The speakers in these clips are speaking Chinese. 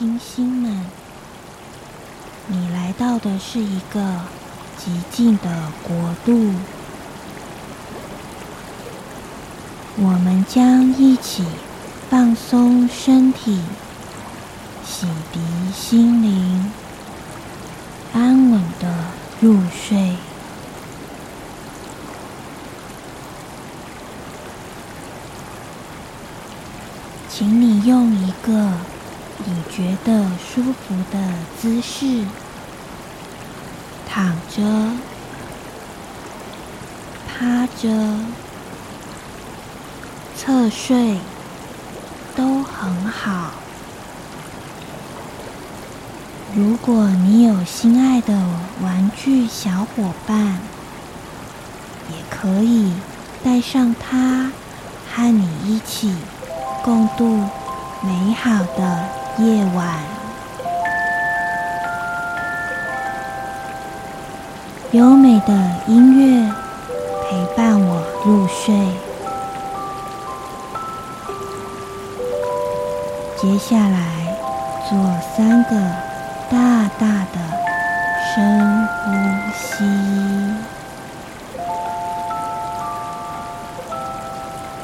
星星们，你来到的是一个寂静的国度。我们将一起放松身体，洗涤心灵，安稳的入睡。请你用一个你觉得舒服的姿势躺着、趴着、侧睡，都很好。如果你有心爱的玩具小伙伴，也可以带上它，和你一起。共度美好的夜晚，优美的音乐陪伴我入睡。接下来，做三个大大的深呼吸，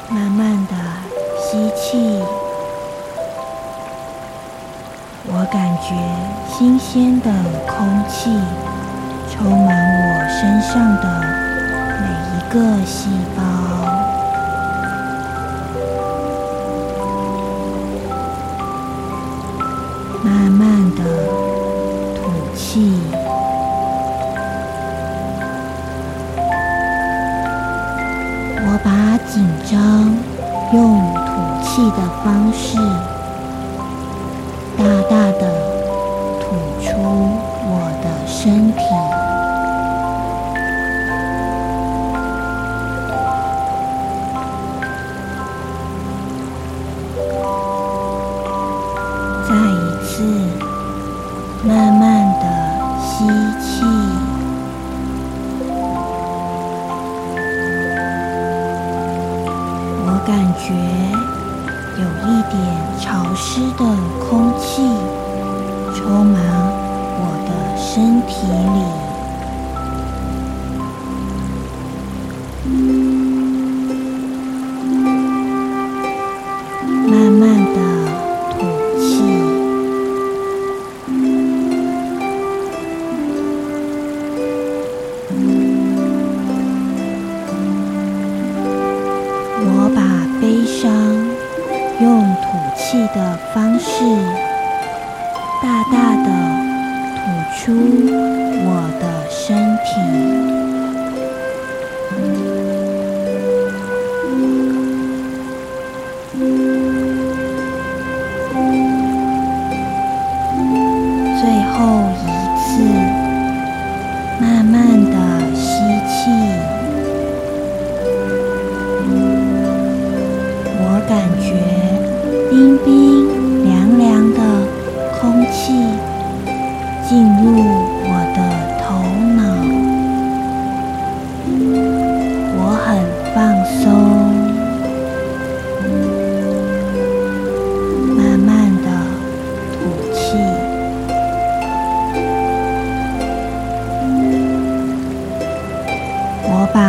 慢慢的。吸气，感觉新鲜的空气充满我身上的每一个细胞。慢慢的吐气，我把紧张用吐。气的方式，慢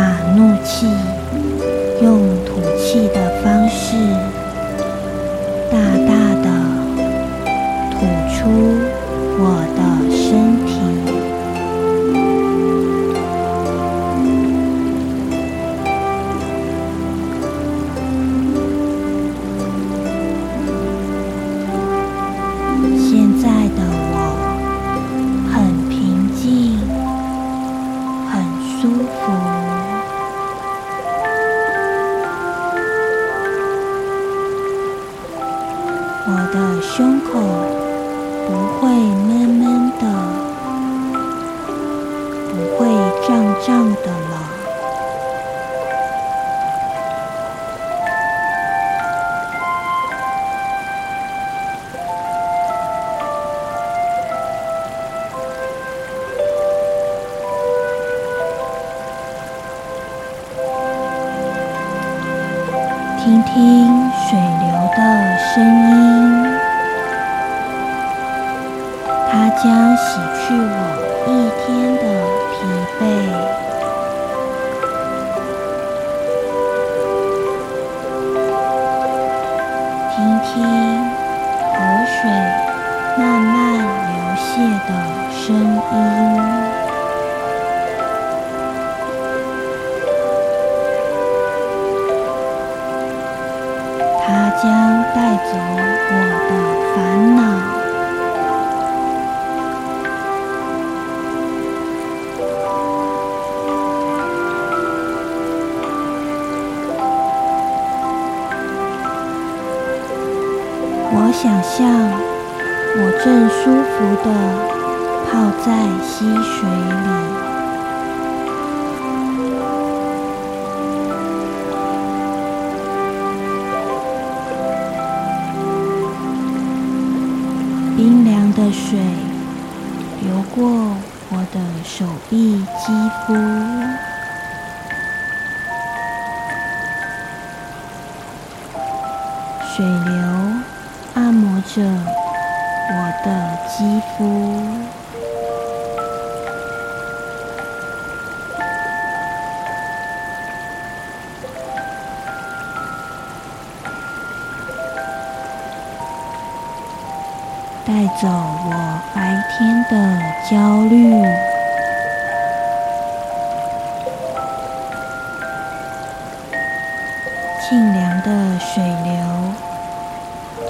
把怒气用吐气的方式不会闷闷的不会胀胀的。正舒服地泡在溪水里。冰凉的水流过我的手臂、肌肤，水流按摩着的肌肤。带走我白天的焦虑，清凉的水流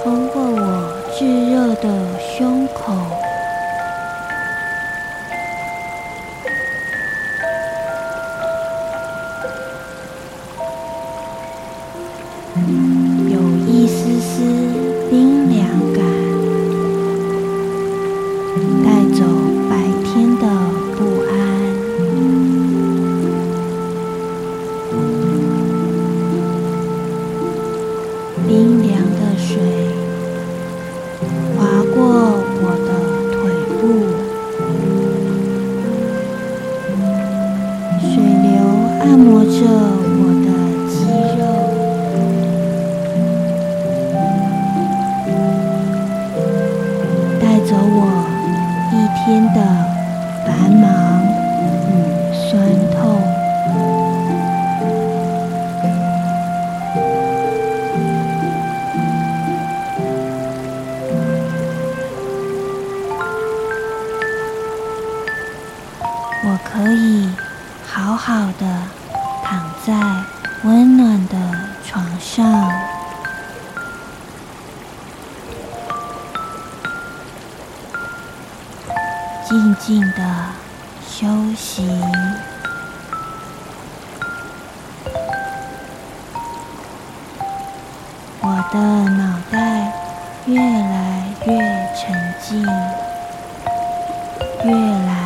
通过我炙热的胸口，有一丝丝冰凉感。沉静，越来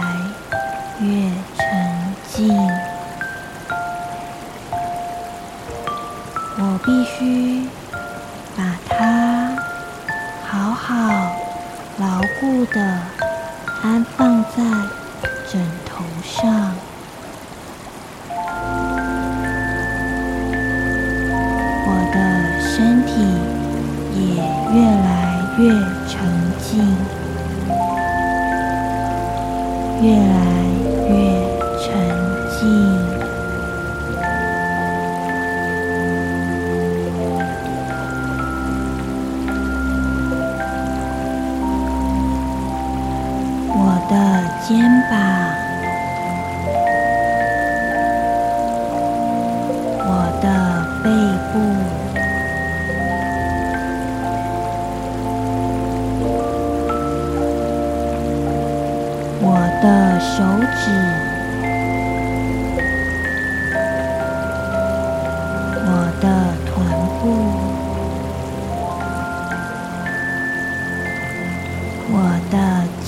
我的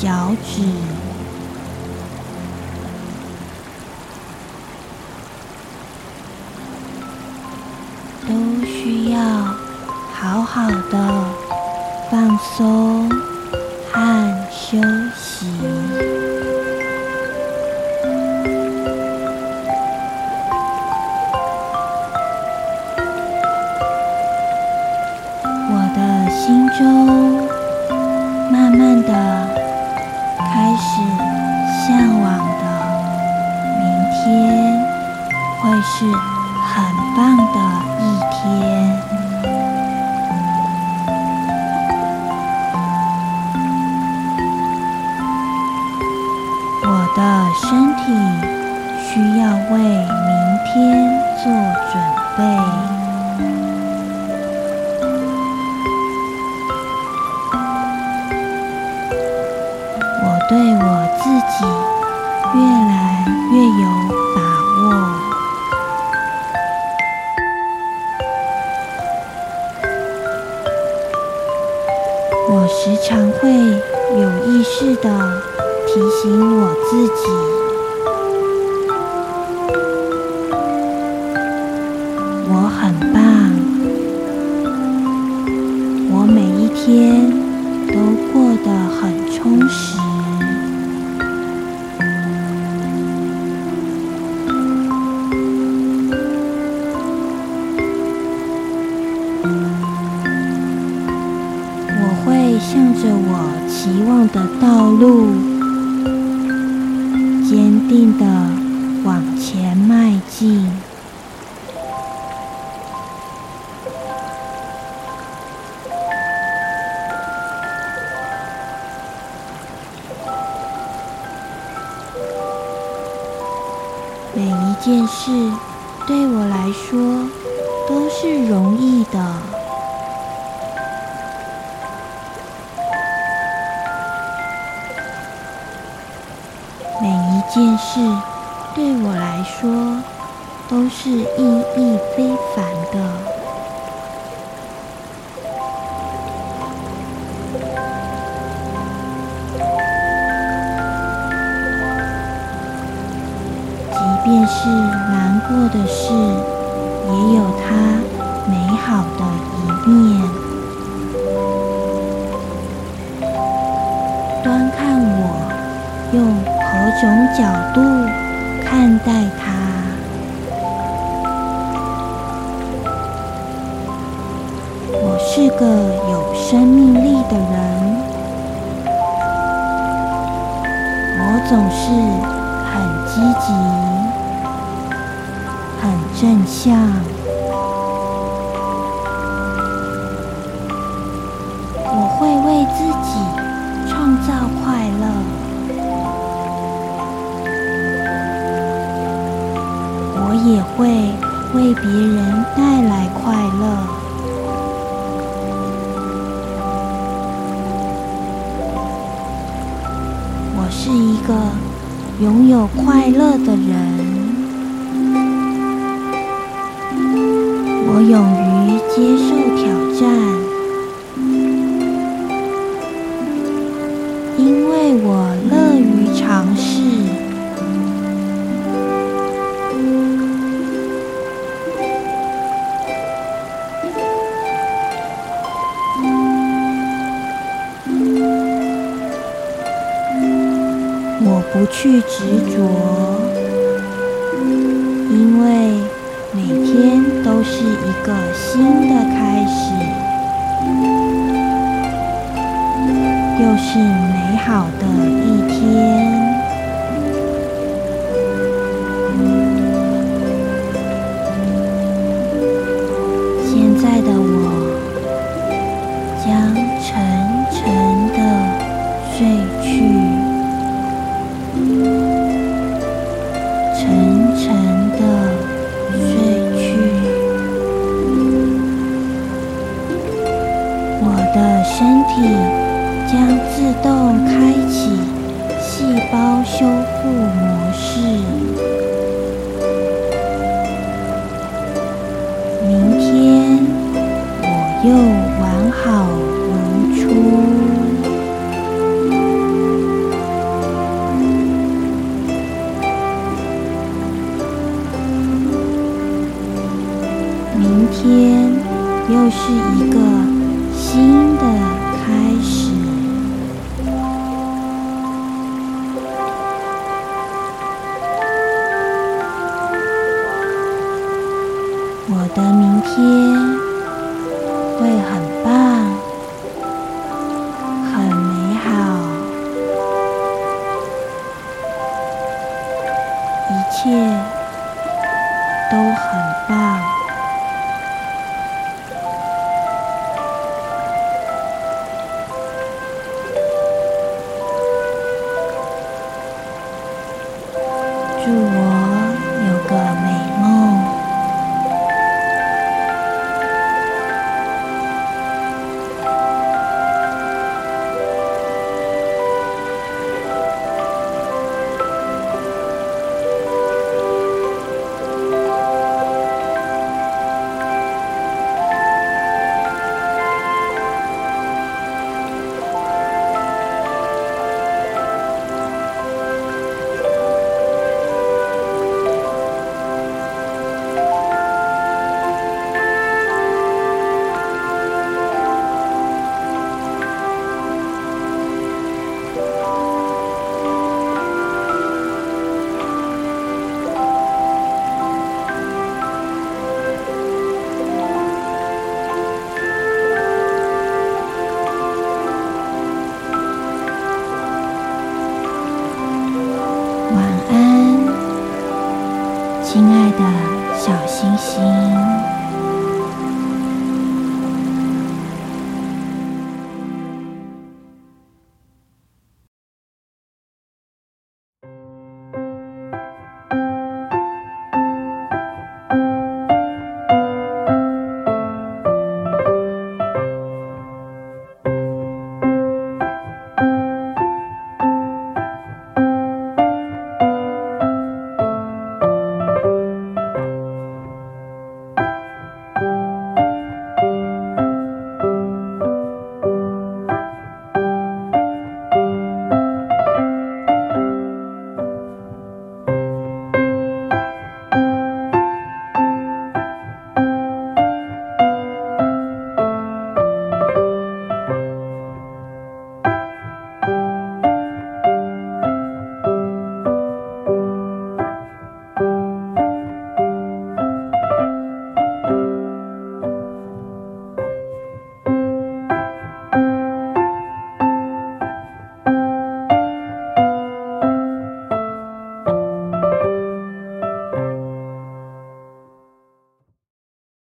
脚趾，都需要好好的放松。棒的一天。我的身体需要为明天做准备。是的提醒我自己，件事对我来说都是容易的。每一件事对我来说都是意义非凡的。便是难过的事，也有它美好的一面。端看我用。何种角度看待它？我是个有生命力的人，我总是很积极、正向，我会为自己创造快乐。我也会为别人带来快乐。我乐于尝试。又是一